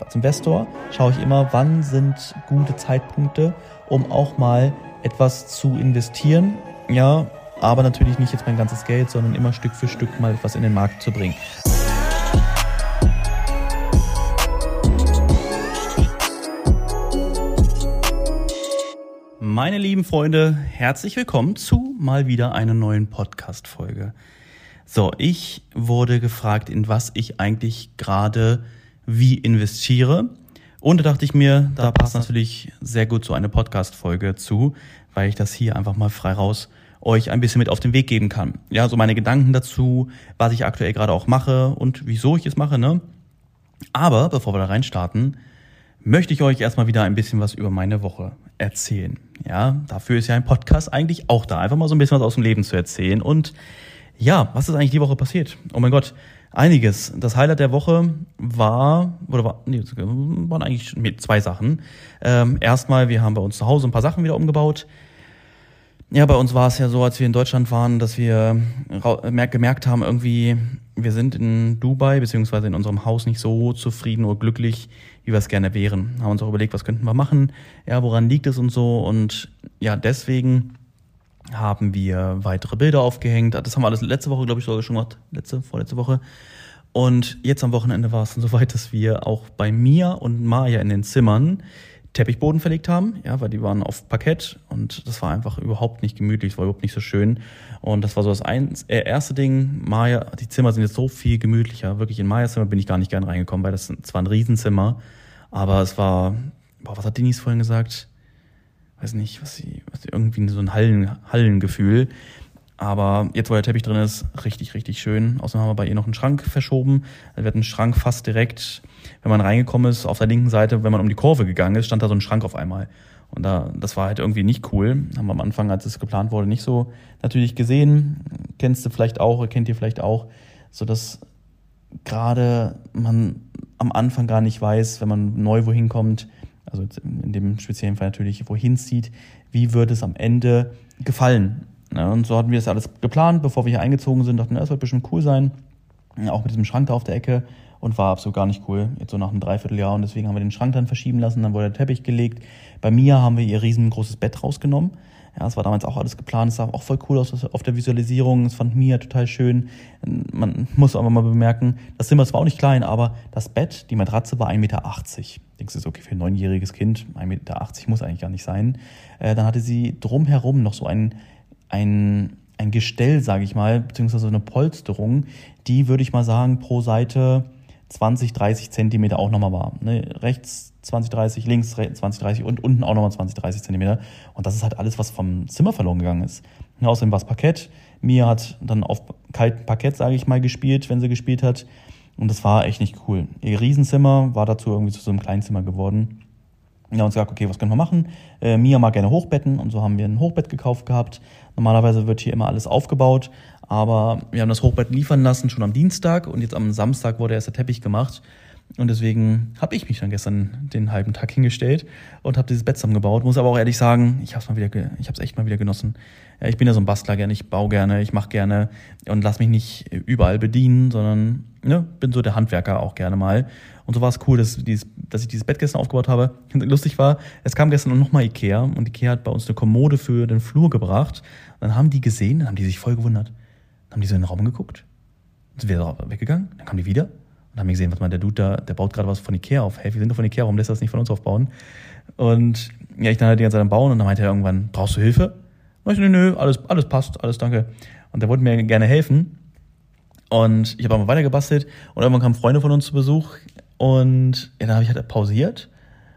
Als Investor schaue ich immer, wann sind gute Zeitpunkte, um auch mal etwas zu investieren. Ja, aber natürlich nicht jetzt mein ganzes Geld, sondern immer Stück für Stück mal etwas in den Markt zu bringen. Meine lieben Freunde, herzlich willkommen zu mal wieder einer neuen Podcast-Folge. So, ich wurde gefragt, in was ich eigentlich gerade wie investiere. Und da dachte ich mir, da passt natürlich sehr gut so eine Podcast-Folge zu, weil ich das hier einfach mal frei raus euch ein bisschen mit auf den Weg geben kann. Ja, so meine Gedanken dazu, was ich aktuell gerade auch mache und wieso ich es mache, ne? Aber bevor wir da reinstarten, möchte ich euch erstmal wieder ein bisschen was über meine Woche erzählen. Ja, dafür ist ja ein Podcast eigentlich auch da, einfach mal so ein bisschen was aus dem Leben zu erzählen. Und ja, was ist eigentlich die Woche passiert? Oh mein Gott, Einiges. Das Highlight der Woche war, oder war, nee, waren eigentlich zwei Sachen. Ähm, erstmal, wir haben bei uns zu Hause ein paar Sachen wieder umgebaut. Ja, bei uns war es ja so, als wir in Deutschland waren, dass wir gemerkt haben, irgendwie, wir sind in Dubai, beziehungsweise in unserem Haus nicht so zufrieden oder glücklich, wie wir es gerne wären. Haben uns auch überlegt, was könnten wir machen, ja, woran liegt es und so. Und ja, deswegen haben wir weitere Bilder aufgehängt. Das haben wir alles letzte Woche, glaube ich, sogar schon gemacht. Letzte, vorletzte Woche. Und jetzt am Wochenende war es dann soweit, dass wir auch bei mir und Maja in den Zimmern Teppichboden verlegt haben, ja, weil die waren auf Parkett und das war einfach überhaupt nicht gemütlich, es war überhaupt nicht so schön. Und das war so das ein, äh, erste Ding. Maja, die Zimmer sind jetzt so viel gemütlicher. Wirklich in Majas Zimmer bin ich gar nicht gern reingekommen, weil das zwar ein Riesenzimmer, aber es war, boah, was hat Denise vorhin gesagt? Weiß nicht, was sie, was sie irgendwie so ein Hallen, Hallengefühl. Aber jetzt, wo der Teppich drin ist, richtig, richtig schön. Außerdem haben wir bei ihr noch einen Schrank verschoben. Da wird ein Schrank fast direkt, wenn man reingekommen ist, auf der linken Seite, wenn man um die Kurve gegangen ist, stand da so ein Schrank auf einmal. Und da, das war halt irgendwie nicht cool. Haben wir am Anfang, als es geplant wurde, nicht so natürlich gesehen. Kennst du vielleicht auch, kennt ihr vielleicht auch, so dass gerade man am Anfang gar nicht weiß, wenn man neu wohin kommt, also in dem speziellen Fall natürlich, wohin zieht, wie wird es am Ende gefallen. Ja, und so hatten wir das alles geplant, bevor wir hier eingezogen sind, dachten, das wird bestimmt cool sein, auch mit diesem Schrank da auf der Ecke und war absolut gar nicht cool, jetzt so nach einem Dreivierteljahr und deswegen haben wir den Schrank dann verschieben lassen, dann wurde der Teppich gelegt. Bei Mia haben wir ihr riesengroßes Bett rausgenommen, ja, es war damals auch alles geplant, es sah auch voll cool aus auf der Visualisierung, es fand Mia total schön. Man muss aber mal bemerken, das Zimmer zwar auch nicht klein, aber das Bett, die Matratze war 1,80 Meter. Denkst du, okay, für ein neunjähriges Kind, 1,80 Meter muss eigentlich gar nicht sein. Äh, dann hatte sie drumherum noch so ein, ein, ein Gestell, sage ich mal, beziehungsweise eine Polsterung, die, würde ich mal sagen, pro Seite 20, 30 Zentimeter auch nochmal war. Ne? Rechts 20, 30, links 20, 30 und unten auch nochmal 20, 30 Zentimeter. Und das ist halt alles, was vom Zimmer verloren gegangen ist. Ja, außerdem war es Parkett. Mia hat dann auf kaltem Parkett, sage ich mal, gespielt, wenn sie gespielt hat. Und das war echt nicht cool. Ihr Riesenzimmer war dazu irgendwie zu so einem Kleinzimmer geworden. Wir haben uns gesagt, okay, was können wir machen? Äh, Mia mag gerne Hochbetten und so haben wir ein Hochbett gekauft gehabt. Normalerweise wird hier immer alles aufgebaut, aber wir haben das Hochbett liefern lassen schon am Dienstag und jetzt am Samstag wurde erst der Teppich gemacht. Und deswegen habe ich mich dann gestern den halben Tag hingestellt und habe dieses Bett zusammengebaut. Muss aber auch ehrlich sagen, ich habe es mal wieder, ich habe echt mal wieder genossen. Ich bin ja so ein Bastler gerne, ich baue gerne, ich mache gerne und lass mich nicht überall bedienen, sondern ne, bin so der Handwerker auch gerne mal. Und so war es cool, dass, dieses, dass ich dieses Bett gestern aufgebaut habe. Lustig war, es kam gestern noch mal Ikea und Ikea hat bei uns eine Kommode für den Flur gebracht. dann haben die gesehen, dann haben die sich voll gewundert. Dann haben die so in den Raum geguckt, sind wieder weggegangen, dann kamen die wieder und haben gesehen, was mal der Dude da, der baut gerade was von Ikea auf. Hey, wir sind doch von Ikea, warum lässt er das nicht von uns aufbauen? Und ja, ich dann halt die ganze Zeit am Bauen und dann meinte er irgendwann, brauchst du Hilfe? Und ich nö, nö, alles, alles passt, alles danke. Und der wollte mir gerne helfen. Und ich habe aber weiter gebastelt und irgendwann kamen Freunde von uns zu Besuch und ja, dann habe ich halt pausiert.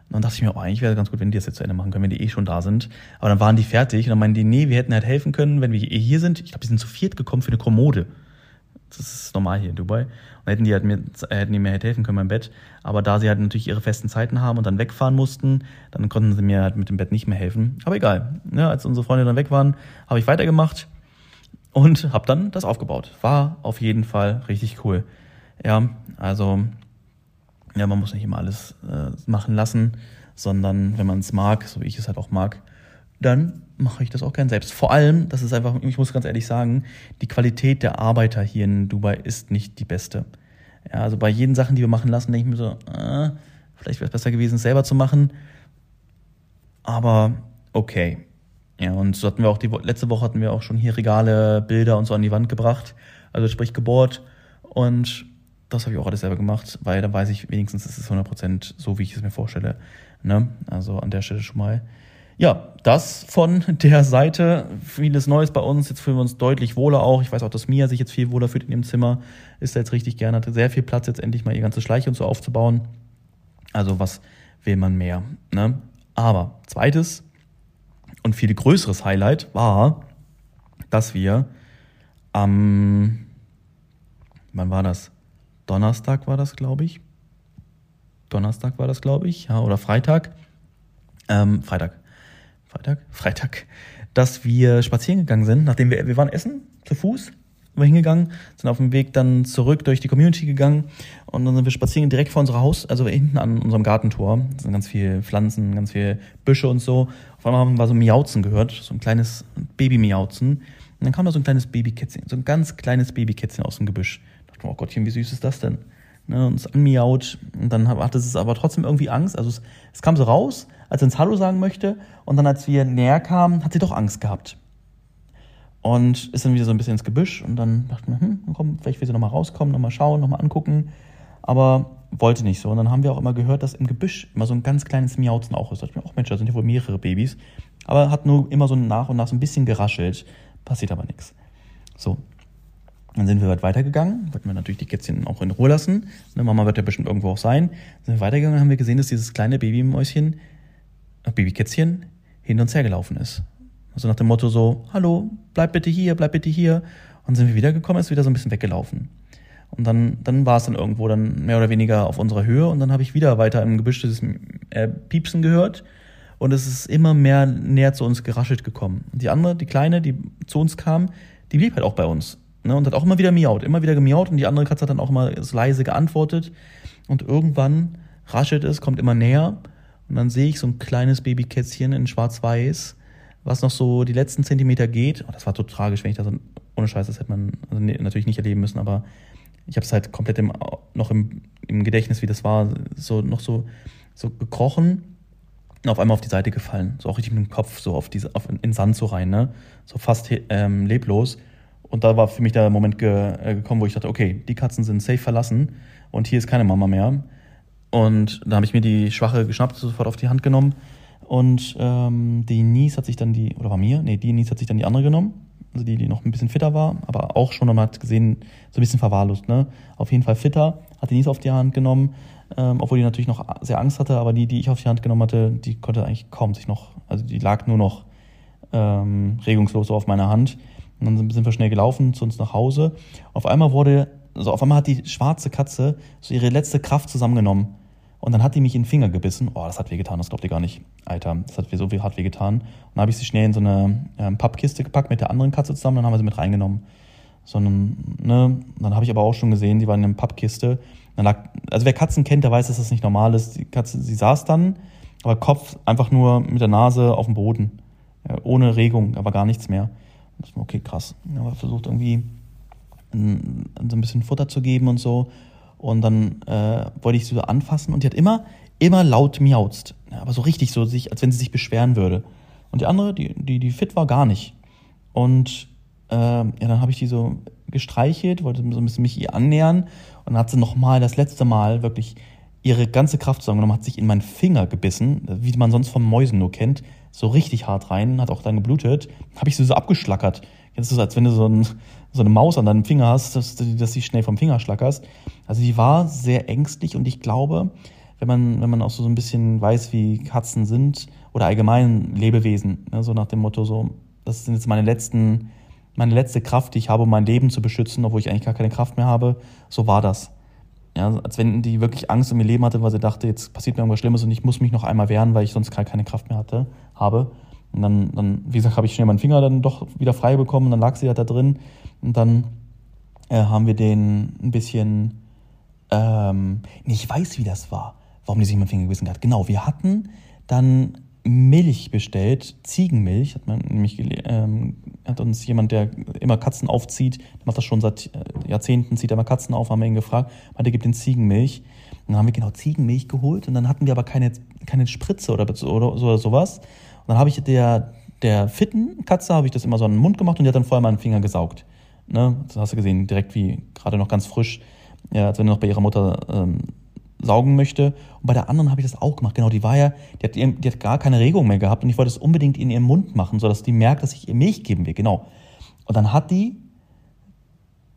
Und dann dachte ich mir, oh, eigentlich wäre es ganz gut, wenn die das jetzt zu Ende machen können, wenn die eh schon da sind. Aber dann waren die fertig und dann meinten die, nee, wir hätten halt helfen können, wenn wir eh hier sind. Ich glaube, die sind zu viert gekommen für eine Kommode. Das ist normal hier in Dubai. Und hätten die halt mir, hätten die mir halt helfen können beim Bett. Aber da sie halt natürlich ihre festen Zeiten haben und dann wegfahren mussten, dann konnten sie mir halt mit dem Bett nicht mehr helfen. Aber egal. Ja, als unsere Freunde dann weg waren, habe ich weitergemacht und habe dann das aufgebaut. War auf jeden Fall richtig cool. Ja, also ja, man muss nicht immer alles äh, machen lassen, sondern wenn man es mag, so wie ich es halt auch mag, dann mache ich das auch gern selbst. Vor allem, das ist einfach, ich muss ganz ehrlich sagen, die Qualität der Arbeiter hier in Dubai ist nicht die beste. Ja, also bei jeden Sachen, die wir machen lassen, denke ich mir so, äh, Vielleicht wäre es besser gewesen, es selber zu machen. Aber okay. Ja, und so hatten wir auch die letzte Woche hatten wir auch schon hier Regale, Bilder und so an die Wand gebracht, also sprich gebohrt. Und das habe ich auch alles selber gemacht, weil da weiß ich wenigstens, es ist 100% so, wie ich es mir vorstelle. Ne? Also an der Stelle schon mal. Ja, das von der Seite. Vieles Neues bei uns. Jetzt fühlen wir uns deutlich wohler auch. Ich weiß auch, dass Mia sich jetzt viel wohler fühlt in ihrem Zimmer. Ist da jetzt richtig gerne, hatte sehr viel Platz, jetzt endlich mal ihr ganze Schleiche und so aufzubauen. Also was will man mehr? Ne? Aber zweites und viel größeres Highlight war, dass wir am, wann war das? Donnerstag war das, glaube ich. Donnerstag war das, glaube ich, ja, oder Freitag. Ähm, Freitag. Freitag? Freitag. Dass wir spazieren gegangen sind, nachdem wir, wir waren essen, zu Fuß, wir hingegangen, sind auf dem Weg dann zurück durch die Community gegangen und dann sind wir spazieren direkt vor unserem Haus, also hinten an unserem Gartentor. Da sind ganz viele Pflanzen, ganz viele Büsche und so. Auf einmal haben wir so ein Miauzen gehört, so ein kleines Baby-Miauzen. Und dann kam da so ein kleines Babykätzchen, so ein ganz kleines Babykätzchen aus dem Gebüsch. Da dachte mir, oh Gottchen, wie süß ist das denn? Ne, und es anmiaut und dann hatte es aber trotzdem irgendwie Angst. Also es, es kam so raus, als er uns Hallo sagen möchte und dann, als wir näher kamen, hat sie doch Angst gehabt. Und ist dann wieder so ein bisschen ins Gebüsch und dann dachte ich mir, hm, komm, vielleicht will sie nochmal rauskommen, nochmal schauen, nochmal angucken. Aber wollte nicht so. Und dann haben wir auch immer gehört, dass im Gebüsch immer so ein ganz kleines Miauzen auch ist. Da dachte ich mir, ach Mensch, da sind ja wohl mehrere Babys. Aber hat nur immer so nach und nach so ein bisschen geraschelt. Passiert aber nichts. So. Dann sind wir weit weitergegangen, wollten wir natürlich die Kätzchen auch in Ruhe lassen. Ne, Mama wird ja bestimmt irgendwo auch sein. Dann sind wir weitergegangen und haben wir gesehen, dass dieses kleine Babymäuschen, Babykätzchen, hinter uns hergelaufen ist. Also nach dem Motto so, hallo, bleib bitte hier, bleib bitte hier. Und sind wir wiedergekommen, ist wieder so ein bisschen weggelaufen. Und dann, dann war es dann irgendwo dann mehr oder weniger auf unserer Höhe und dann habe ich wieder weiter im Gebüsch dieses äh, Piepsen gehört und es ist immer mehr näher zu uns geraschelt gekommen. Und die andere, die Kleine, die zu uns kam, die blieb halt auch bei uns. Ne, und hat auch immer wieder miaut, immer wieder gemiaut und die andere Katze hat dann auch immer leise geantwortet. Und irgendwann raschelt es, kommt immer näher und dann sehe ich so ein kleines Babykätzchen in schwarz-weiß, was noch so die letzten Zentimeter geht. Oh, das war so tragisch, wenn ich das, ohne Scheiß, das hätte man also nee, natürlich nicht erleben müssen, aber ich habe es halt komplett im, noch im, im Gedächtnis, wie das war, so noch so, so gekrochen und auf einmal auf die Seite gefallen. So auch richtig mit dem Kopf so auf diese, auf, in Sand so rein, ne? So fast ähm, leblos. Und da war für mich der Moment ge, äh, gekommen, wo ich dachte, okay, die Katzen sind safe verlassen und hier ist keine Mama mehr. Und da habe ich mir die Schwache geschnappt, sofort auf die Hand genommen. Und ähm, die Nies hat sich dann die, oder war mir? Nee, die Nies hat sich dann die andere genommen. Also die, die noch ein bisschen fitter war, aber auch schon, man hat gesehen, so ein bisschen verwahrlost, ne? Auf jeden Fall fitter, hat die Nies auf die Hand genommen, ähm, obwohl die natürlich noch sehr Angst hatte, aber die, die ich auf die Hand genommen hatte, die konnte eigentlich kaum sich noch, also die lag nur noch ähm, regungslos so auf meiner Hand. Und dann sind wir schnell gelaufen zu uns nach Hause. Auf einmal wurde, also auf einmal hat die schwarze Katze so ihre letzte Kraft zusammengenommen. Und dann hat die mich in den Finger gebissen. Oh, das hat wehgetan, das glaubt ihr gar nicht. Alter, das hat so hart wehgetan. Und dann habe ich sie schnell in so eine ähm, Pappkiste gepackt mit der anderen Katze zusammen, dann haben wir sie mit reingenommen. So ne, dann habe ich aber auch schon gesehen, die war in einer Pappkiste. Dann lag, also wer Katzen kennt, der weiß, dass das nicht normal ist. Die Katze, sie saß dann, aber Kopf einfach nur mit der Nase auf dem Boden. Ja, ohne Regung, aber gar nichts mehr. Okay, krass. Aber versucht irgendwie so ein bisschen Futter zu geben und so. Und dann äh, wollte ich sie so anfassen und die hat immer, immer laut miauzt. Ja, aber so richtig so, sich, als wenn sie sich beschweren würde. Und die andere, die, die, die fit war, gar nicht. Und äh, ja, dann habe ich die so gestreichelt, wollte so ein bisschen mich ihr annähern. Und dann hat sie nochmal das letzte Mal wirklich ihre ganze Kraft zusammengenommen, hat sich in meinen Finger gebissen, wie man sonst von Mäusen nur kennt, so richtig hart rein, hat auch dann geblutet, habe ich sie so abgeschlackert. Jetzt ist es, als wenn du so, ein, so eine Maus an deinem Finger hast, dass, dass du schnell vom Finger schlackerst. Also die war sehr ängstlich und ich glaube, wenn man, wenn man auch so ein bisschen weiß, wie Katzen sind oder allgemein Lebewesen, ne, so nach dem Motto, so, das sind jetzt meine letzten, meine letzte Kraft, die ich habe, um mein Leben zu beschützen, obwohl ich eigentlich gar keine Kraft mehr habe, so war das. Ja, als wenn die wirklich Angst um ihr Leben hatte, weil sie dachte, jetzt passiert mir irgendwas Schlimmes und ich muss mich noch einmal wehren, weil ich sonst gar keine Kraft mehr hatte, habe. Und dann, dann wie gesagt, habe ich schnell meinen Finger dann doch wieder frei bekommen, und dann lag sie halt da drin. Und dann äh, haben wir den ein bisschen, ähm, ich weiß, wie das war, warum die sich meinen Finger gewissen hat. Genau, wir hatten dann Milch bestellt, Ziegenmilch, hat man nämlich ähm, hat uns jemand, der immer Katzen aufzieht, der macht das schon seit äh, Jahrzehnten, zieht er mal Katzen auf, haben wir ihn gefragt, meinte, gibt den Ziegenmilch. dann haben wir genau Ziegenmilch geholt und dann hatten wir aber keine, keine Spritze oder, oder, oder sowas. Und dann habe ich der, der fitten Katze, habe ich das immer so an den Mund gemacht und die hat dann vorher mal einen Finger gesaugt. Ne? Das hast du gesehen, direkt wie gerade noch ganz frisch, ja, als wenn noch bei ihrer Mutter ähm, saugen möchte. Und bei der anderen habe ich das auch gemacht. Genau, die war ja, die hat, die hat gar keine Regung mehr gehabt und ich wollte es unbedingt in ihrem Mund machen, sodass die merkt, dass ich ihr Milch geben will. Genau. Und dann hat die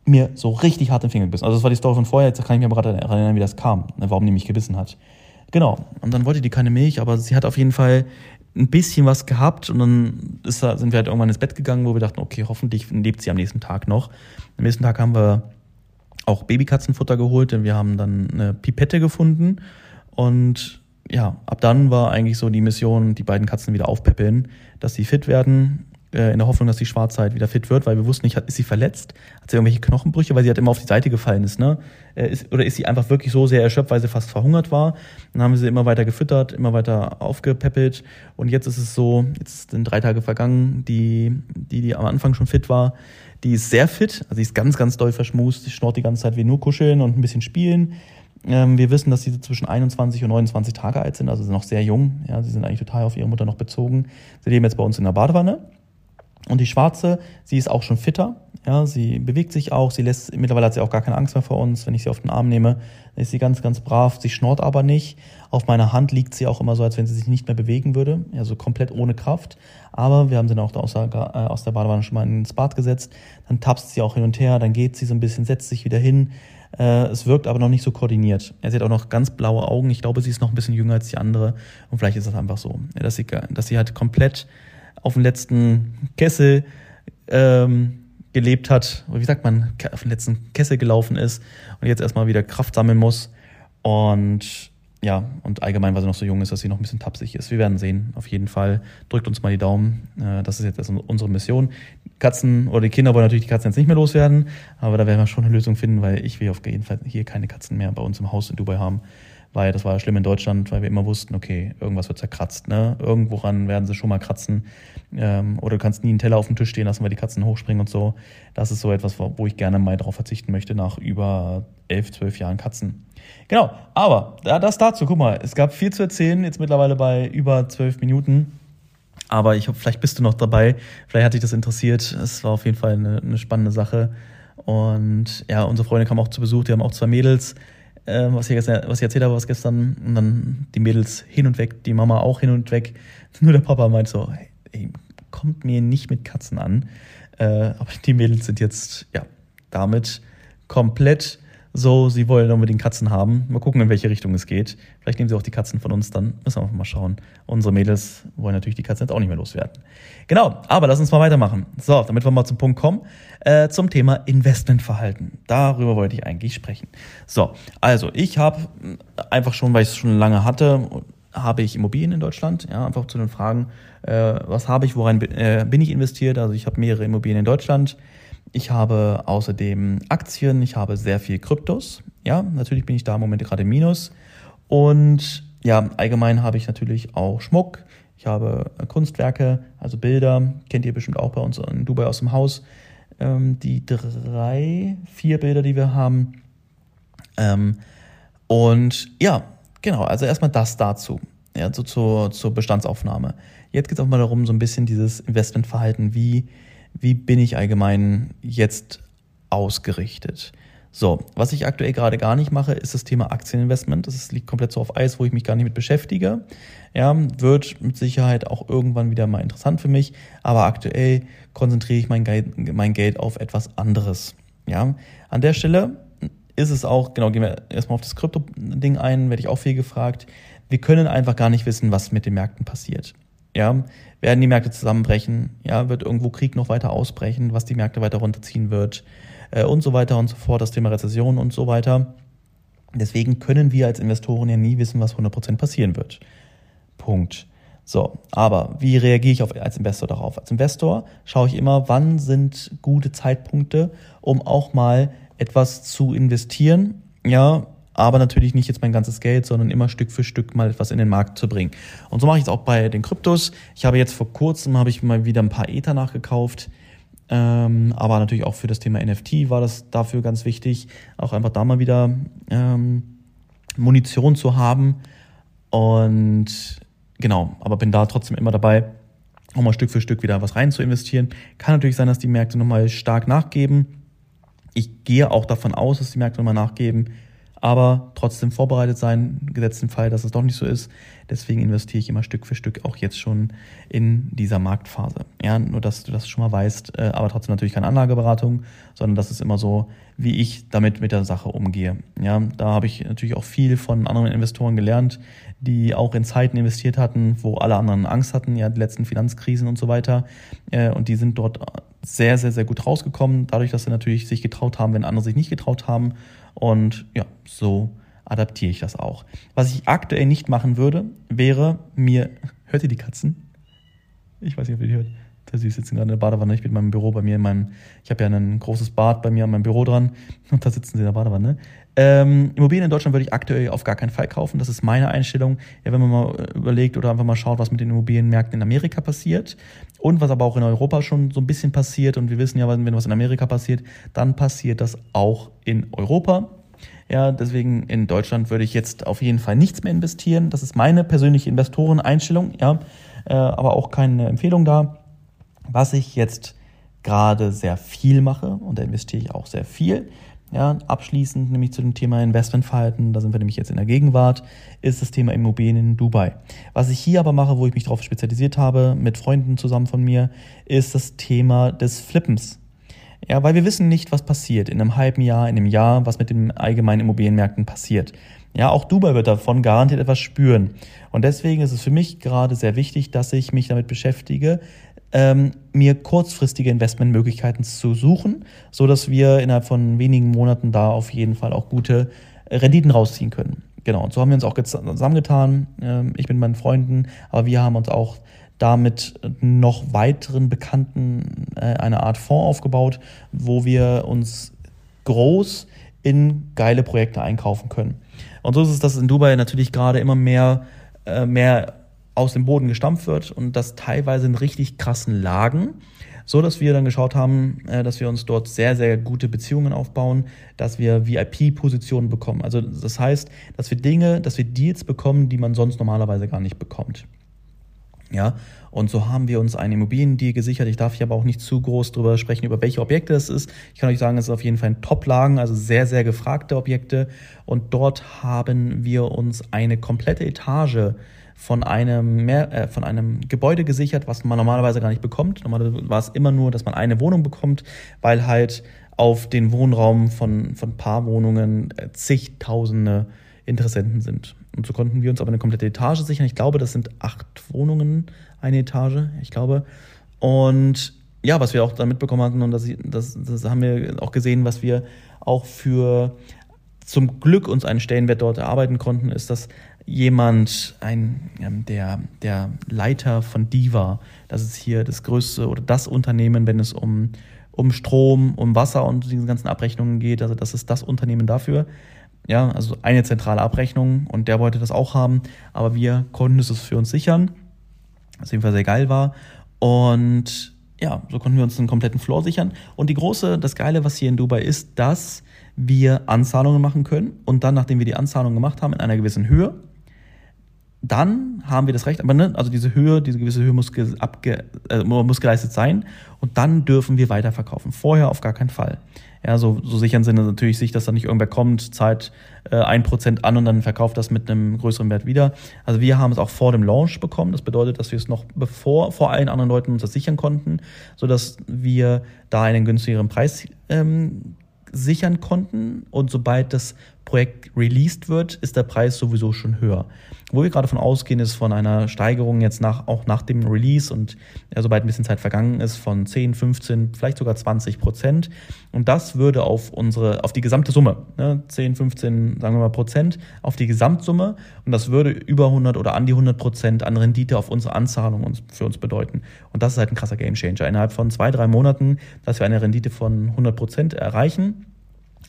mir so richtig hart den Finger gebissen. Also das war die Story von vorher, jetzt kann ich mir gerade erinnern, wie das kam, ne, warum die mich gebissen hat. Genau. Und dann wollte die keine Milch, aber sie hat auf jeden Fall ein bisschen was gehabt und dann ist, sind wir halt irgendwann ins Bett gegangen, wo wir dachten, okay, hoffentlich lebt sie am nächsten Tag noch. Am nächsten Tag haben wir auch Babykatzenfutter geholt, denn wir haben dann eine Pipette gefunden und ja, ab dann war eigentlich so die Mission, die beiden Katzen wieder aufpäppeln, dass sie fit werden in der Hoffnung, dass die Schwarze halt wieder fit wird, weil wir wussten nicht, ist sie verletzt? Hat sie irgendwelche Knochenbrüche, weil sie halt immer auf die Seite gefallen ist, ne? Äh, ist, oder ist sie einfach wirklich so sehr erschöpft, weil sie fast verhungert war? Dann haben wir sie immer weiter gefüttert, immer weiter aufgepäppelt und jetzt ist es so, jetzt sind drei Tage vergangen, die, die, die am Anfang schon fit war, die ist sehr fit, also sie ist ganz, ganz doll verschmust, sie schnort die ganze Zeit wie nur kuscheln und ein bisschen spielen. Ähm, wir wissen, dass sie zwischen 21 und 29 Tage alt sind, also sind noch sehr jung. Ja, sie sind eigentlich total auf ihre Mutter noch bezogen. Sie leben jetzt bei uns in der Badewanne. Und die Schwarze, sie ist auch schon fitter. Ja, sie bewegt sich auch. Sie lässt, mittlerweile hat sie auch gar keine Angst mehr vor uns. Wenn ich sie auf den Arm nehme, ist sie ganz, ganz brav. Sie schnort aber nicht. Auf meiner Hand liegt sie auch immer so, als wenn sie sich nicht mehr bewegen würde. Also komplett ohne Kraft. Aber wir haben sie dann auch aus der, äh, aus der Badewanne schon mal ins Bad gesetzt. Dann tapst sie auch hin und her. Dann geht sie so ein bisschen, setzt sich wieder hin. Äh, es wirkt aber noch nicht so koordiniert. sie hat auch noch ganz blaue Augen. Ich glaube, sie ist noch ein bisschen jünger als die andere. Und vielleicht ist das einfach so, dass sie, dass sie halt komplett auf den letzten Kessel ähm, gelebt hat, oder wie sagt man, auf den letzten Kessel gelaufen ist und jetzt erstmal wieder Kraft sammeln muss. Und ja, und allgemein, weil sie noch so jung ist, dass sie noch ein bisschen tapsig ist. Wir werden sehen, auf jeden Fall. Drückt uns mal die Daumen. Äh, das ist jetzt unsere Mission. Katzen oder die Kinder wollen natürlich die Katzen jetzt nicht mehr loswerden, aber da werden wir schon eine Lösung finden, weil ich will auf jeden Fall hier keine Katzen mehr bei uns im Haus in Dubai haben weil das war ja schlimm in Deutschland, weil wir immer wussten, okay, irgendwas wird zerkratzt, ne? Irgendworan werden sie schon mal kratzen. Ähm, oder du kannst nie einen Teller auf dem Tisch stehen lassen, weil die Katzen hochspringen und so. Das ist so etwas, wo ich gerne mal darauf verzichten möchte, nach über elf, zwölf Jahren Katzen. Genau, aber das dazu, guck mal, es gab viel zu erzählen, jetzt mittlerweile bei über zwölf Minuten. Aber ich hoffe, vielleicht bist du noch dabei, vielleicht hat dich das interessiert. Es war auf jeden Fall eine, eine spannende Sache. Und ja, unsere Freunde kamen auch zu Besuch, die haben auch zwei Mädels äh, was, ich, was ich erzählt habe, was gestern. Und dann die Mädels hin und weg, die Mama auch hin und weg. Nur der Papa meint so, ey, kommt mir nicht mit Katzen an. Äh, aber die Mädels sind jetzt, ja, damit komplett so, sie wollen unbedingt Katzen haben. Mal gucken, in welche Richtung es geht. Vielleicht nehmen sie auch die Katzen von uns, dann müssen wir mal schauen. Unsere Mädels wollen natürlich die Katzen jetzt auch nicht mehr loswerden. Genau, aber lass uns mal weitermachen. So, damit wir mal zum Punkt kommen, äh, zum Thema Investmentverhalten. Darüber wollte ich eigentlich sprechen. So, also ich habe einfach schon, weil ich es schon lange hatte, habe ich Immobilien in Deutschland? Ja, einfach zu den Fragen, äh, was habe ich, worein äh, bin ich investiert? Also ich habe mehrere Immobilien in Deutschland. Ich habe außerdem Aktien, ich habe sehr viel Kryptos. Ja, natürlich bin ich da im Moment gerade im Minus. Und ja, allgemein habe ich natürlich auch Schmuck. Ich habe Kunstwerke, also Bilder, kennt ihr bestimmt auch bei uns in Dubai aus dem Haus. Ähm, die drei, vier Bilder, die wir haben. Ähm, und ja, genau, also erstmal das dazu, ja, so zur, zur Bestandsaufnahme. Jetzt geht es auch mal darum, so ein bisschen dieses Investmentverhalten, wie wie bin ich allgemein jetzt ausgerichtet. So, was ich aktuell gerade gar nicht mache, ist das Thema Aktieninvestment. Das liegt komplett so auf Eis, wo ich mich gar nicht mit beschäftige. Ja, wird mit Sicherheit auch irgendwann wieder mal interessant für mich. Aber aktuell konzentriere ich mein Geld, mein Geld auf etwas anderes. Ja, an der Stelle ist es auch, genau, gehen wir erstmal auf das Krypto-Ding ein, werde ich auch viel gefragt. Wir können einfach gar nicht wissen, was mit den Märkten passiert. Ja, werden die Märkte zusammenbrechen? Ja, wird irgendwo Krieg noch weiter ausbrechen, was die Märkte weiter runterziehen wird? Äh, und so weiter und so fort, das Thema Rezession und so weiter. Deswegen können wir als Investoren ja nie wissen, was 100% passieren wird. Punkt. So, aber wie reagiere ich auf, als Investor darauf? Als Investor schaue ich immer, wann sind gute Zeitpunkte, um auch mal etwas zu investieren, ja, aber natürlich nicht jetzt mein ganzes Geld, sondern immer Stück für Stück mal etwas in den Markt zu bringen. Und so mache ich es auch bei den Kryptos. Ich habe jetzt vor kurzem habe ich mal wieder ein paar Ether nachgekauft. Ähm, aber natürlich auch für das Thema NFT war das dafür ganz wichtig, auch einfach da mal wieder ähm, Munition zu haben. Und genau, aber bin da trotzdem immer dabei, um mal Stück für Stück wieder was rein zu investieren. Kann natürlich sein, dass die Märkte nochmal stark nachgeben. Ich gehe auch davon aus, dass die Märkte nochmal nachgeben aber trotzdem vorbereitet sein, gesetzt im Fall, dass es doch nicht so ist. Deswegen investiere ich immer Stück für Stück auch jetzt schon in dieser Marktphase. Ja, nur dass du das schon mal weißt, äh, aber trotzdem natürlich keine Anlageberatung, sondern das ist immer so, wie ich damit mit der Sache umgehe. Ja, da habe ich natürlich auch viel von anderen Investoren gelernt, die auch in Zeiten investiert hatten, wo alle anderen Angst hatten, ja, die letzten Finanzkrisen und so weiter. Äh, und die sind dort sehr, sehr, sehr gut rausgekommen, dadurch, dass sie natürlich sich getraut haben, wenn andere sich nicht getraut haben und ja, so adaptiere ich das auch. Was ich aktuell nicht machen würde, wäre mir. Hört ihr die Katzen? Ich weiß nicht, ob ihr die hört. Sie sitzen gerade in der Badewanne. Ich bin in meinem Büro bei mir in meinem. Ich habe ja ein großes Bad bei mir in meinem Büro dran und da sitzen sie in der Badewanne. Ähm, Immobilien in Deutschland würde ich aktuell auf gar keinen Fall kaufen. Das ist meine Einstellung. Ja, wenn man mal überlegt oder einfach mal schaut, was mit den Immobilienmärkten in Amerika passiert und was aber auch in Europa schon so ein bisschen passiert. Und wir wissen ja, wenn was in Amerika passiert, dann passiert das auch in Europa. Ja, deswegen in Deutschland würde ich jetzt auf jeden Fall nichts mehr investieren. Das ist meine persönliche Investoreneinstellung, ja, äh, aber auch keine Empfehlung da. Was ich jetzt gerade sehr viel mache, und da investiere ich auch sehr viel, ja, abschließend nämlich zu dem Thema Investmentverhalten, da sind wir nämlich jetzt in der Gegenwart, ist das Thema Immobilien in Dubai. Was ich hier aber mache, wo ich mich darauf spezialisiert habe, mit Freunden zusammen von mir, ist das Thema des Flippens. Ja, weil wir wissen nicht, was passiert in einem halben Jahr, in einem Jahr, was mit den allgemeinen Immobilienmärkten passiert. Ja, auch Dubai wird davon garantiert etwas spüren. Und deswegen ist es für mich gerade sehr wichtig, dass ich mich damit beschäftige, ähm, mir kurzfristige Investmentmöglichkeiten zu suchen, so dass wir innerhalb von wenigen Monaten da auf jeden Fall auch gute Renditen rausziehen können. Genau, und so haben wir uns auch zusammengetan, ähm, ich mit meinen Freunden, aber wir haben uns auch damit noch weiteren Bekannten äh, eine Art Fonds aufgebaut, wo wir uns groß in geile Projekte einkaufen können. Und so ist es, dass in Dubai natürlich gerade immer mehr, äh, mehr aus dem Boden gestampft wird und das teilweise in richtig krassen Lagen, so dass wir dann geschaut haben, äh, dass wir uns dort sehr, sehr gute Beziehungen aufbauen, dass wir VIP-Positionen bekommen. Also das heißt, dass wir Dinge, dass wir Deals bekommen, die man sonst normalerweise gar nicht bekommt. Ja, und so haben wir uns einen Immobiliendeal gesichert. Ich darf hier aber auch nicht zu groß darüber sprechen, über welche Objekte es ist. Ich kann euch sagen, es ist auf jeden Fall ein Top-Lagen, also sehr, sehr gefragte Objekte. Und dort haben wir uns eine komplette Etage von einem, mehr, äh, von einem Gebäude gesichert, was man normalerweise gar nicht bekommt. Normalerweise war es immer nur, dass man eine Wohnung bekommt, weil halt auf den Wohnraum von, von paar Wohnungen äh, zigtausende Interessenten sind. Und so konnten wir uns aber eine komplette Etage sichern. Ich glaube, das sind acht Wohnungen, eine Etage, ich glaube. Und ja, was wir auch dann mitbekommen hatten, und das, das, das haben wir auch gesehen, was wir auch für zum Glück uns einen Stellenwert dort erarbeiten konnten, ist, dass jemand, ein, der, der Leiter von Diva, das ist hier das größte oder das Unternehmen, wenn es um, um Strom, um Wasser und diese ganzen Abrechnungen geht, also das ist das Unternehmen dafür. Ja, also eine zentrale Abrechnung und der wollte das auch haben, aber wir konnten es für uns sichern, was jedenfalls sehr geil war. Und ja, so konnten wir uns einen kompletten Floor sichern. Und die große, das Geile, was hier in Dubai ist, dass wir Anzahlungen machen können und dann, nachdem wir die Anzahlung gemacht haben, in einer gewissen Höhe, dann haben wir das Recht, aber ne, also diese Höhe, diese gewisse Höhe muss, abge, äh, muss geleistet sein und dann dürfen wir weiterverkaufen. Vorher auf gar keinen Fall. Ja, so, so sichern sind natürlich sich, dass da nicht irgendwer kommt, zahlt äh, ein äh, Prozent an und dann verkauft das mit einem größeren Wert wieder. Also wir haben es auch vor dem Launch bekommen. Das bedeutet, dass wir es noch bevor vor allen anderen Leuten uns das sichern konnten, so dass wir da einen günstigeren Preis ähm, sichern konnten. Und sobald das Projekt released wird, ist der Preis sowieso schon höher. Wo wir gerade von ausgehen, ist von einer Steigerung jetzt nach, auch nach dem Release und ja, sobald ein bisschen Zeit vergangen ist, von 10, 15, vielleicht sogar 20 Prozent. Und das würde auf unsere, auf die gesamte Summe, ne, 10, 15, sagen wir mal Prozent, auf die Gesamtsumme. Und das würde über 100 oder an die 100 Prozent an Rendite auf unsere Anzahlung uns, für uns bedeuten. Und das ist halt ein krasser Gamechanger. Innerhalb von zwei, drei Monaten, dass wir eine Rendite von 100 Prozent erreichen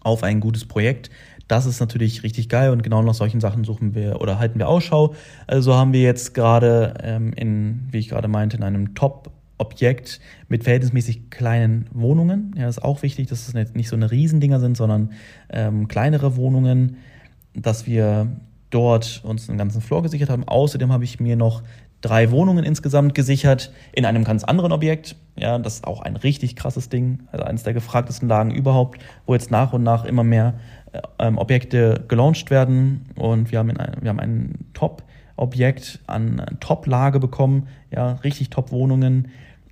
auf ein gutes Projekt, das ist natürlich richtig geil und genau nach solchen Sachen suchen wir oder halten wir Ausschau. Also haben wir jetzt gerade ähm, in, wie ich gerade meinte, in einem Top-Objekt mit verhältnismäßig kleinen Wohnungen. Ja, ist auch wichtig, dass es nicht so eine Riesendinger sind, sondern ähm, kleinere Wohnungen, dass wir dort uns einen ganzen Floor gesichert haben. Außerdem habe ich mir noch drei Wohnungen insgesamt gesichert in einem ganz anderen Objekt. Ja, das ist auch ein richtig krasses Ding, also eines der gefragtesten Lagen überhaupt, wo jetzt nach und nach immer mehr ähm, Objekte gelauncht werden. Und wir haben, in ein, wir haben ein Top-Objekt an Top-Lage bekommen, ja, richtig Top-Wohnungen.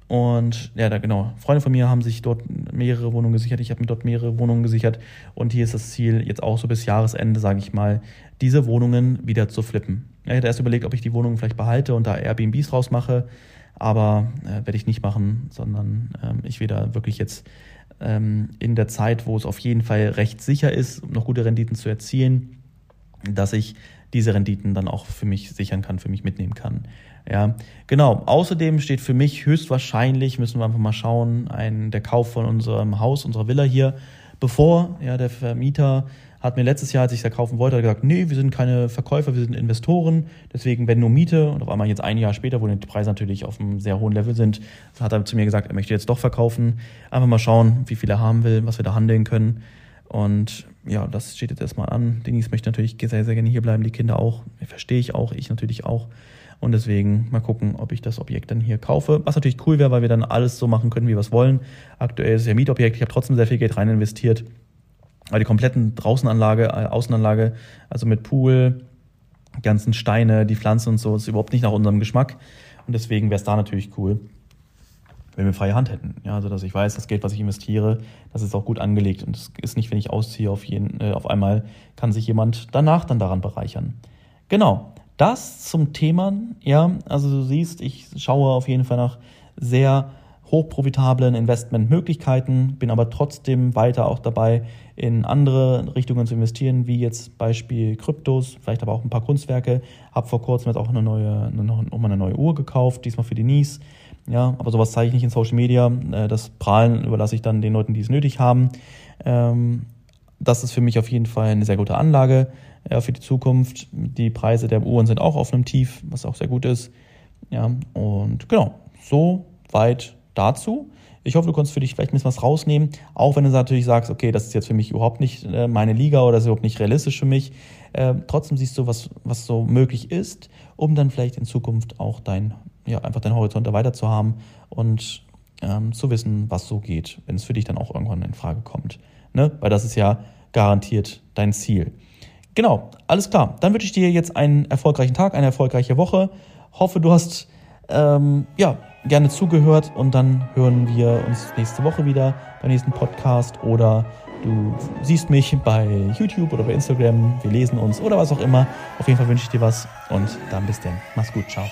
Und ja, da genau, Freunde von mir haben sich dort mehrere Wohnungen gesichert, ich habe mir dort mehrere Wohnungen gesichert. Und hier ist das Ziel jetzt auch so bis Jahresende, sage ich mal, diese Wohnungen wieder zu flippen. Ich hätte erst überlegt, ob ich die Wohnungen vielleicht behalte und da Airbnbs draus mache, aber äh, werde ich nicht machen, sondern ähm, ich will da wirklich jetzt ähm, in der Zeit, wo es auf jeden Fall recht sicher ist, um noch gute Renditen zu erzielen, dass ich diese Renditen dann auch für mich sichern kann, für mich mitnehmen kann. Ja, genau. Außerdem steht für mich höchstwahrscheinlich, müssen wir einfach mal schauen, ein, der Kauf von unserem Haus, unserer Villa hier, bevor ja, der Vermieter hat mir letztes Jahr, als ich es kaufen wollte, gesagt, nee, wir sind keine Verkäufer, wir sind Investoren, deswegen wenn nur Miete. Und auf einmal jetzt ein Jahr später, wo die Preise natürlich auf einem sehr hohen Level sind, hat er zu mir gesagt, er möchte jetzt doch verkaufen. Einfach mal schauen, wie viel er haben will, was wir da handeln können. Und ja, das steht jetzt erstmal an. Denise möchte natürlich sehr, sehr gerne hier bleiben, die Kinder auch. Verstehe ich auch, ich natürlich auch. Und deswegen mal gucken, ob ich das Objekt dann hier kaufe. Was natürlich cool wäre, weil wir dann alles so machen können, wie wir es wollen. Aktuell ist es ja Mietobjekt. Ich habe trotzdem sehr viel Geld rein investiert. Aber die kompletten Draußenanlage, äh, Außenanlage, also mit Pool, ganzen Steine, die Pflanzen und so, ist überhaupt nicht nach unserem Geschmack. Und deswegen wäre es da natürlich cool, wenn wir freie Hand hätten. Ja, also dass ich weiß, das Geld, was ich investiere, das ist auch gut angelegt. Und es ist nicht, wenn ich ausziehe, auf, jeden, äh, auf einmal kann sich jemand danach dann daran bereichern. Genau. Das zum Thema, ja, also du siehst, ich schaue auf jeden Fall nach sehr hochprofitablen Investmentmöglichkeiten, bin aber trotzdem weiter auch dabei, in andere Richtungen zu investieren, wie jetzt Beispiel Kryptos, vielleicht aber auch ein paar Kunstwerke. Habe vor kurzem jetzt auch eine neue, nochmal eine neue Uhr gekauft, diesmal für die Niece. Ja, aber sowas zeige ich nicht in Social Media. Äh, das Prahlen überlasse ich dann den Leuten, die es nötig haben. Ähm, das ist für mich auf jeden Fall eine sehr gute Anlage für die Zukunft. Die Preise der Uhren sind auch auf einem Tief, was auch sehr gut ist. Ja, und genau, so weit dazu. Ich hoffe, du konntest für dich vielleicht ein bisschen was rausnehmen, auch wenn du natürlich sagst, okay, das ist jetzt für mich überhaupt nicht äh, meine Liga oder das ist überhaupt nicht realistisch für mich. Äh, trotzdem siehst du, was, was so möglich ist, um dann vielleicht in Zukunft auch dein, ja, einfach deinen Horizont erweitert zu haben und ähm, zu wissen, was so geht, wenn es für dich dann auch irgendwann in Frage kommt. Ne? Weil das ist ja garantiert dein Ziel. Genau, alles klar. Dann wünsche ich dir jetzt einen erfolgreichen Tag, eine erfolgreiche Woche. Hoffe, du hast ähm, ja, gerne zugehört und dann hören wir uns nächste Woche wieder beim nächsten Podcast oder du siehst mich bei YouTube oder bei Instagram, wir lesen uns oder was auch immer. Auf jeden Fall wünsche ich dir was und dann bis dann. Mach's gut, ciao.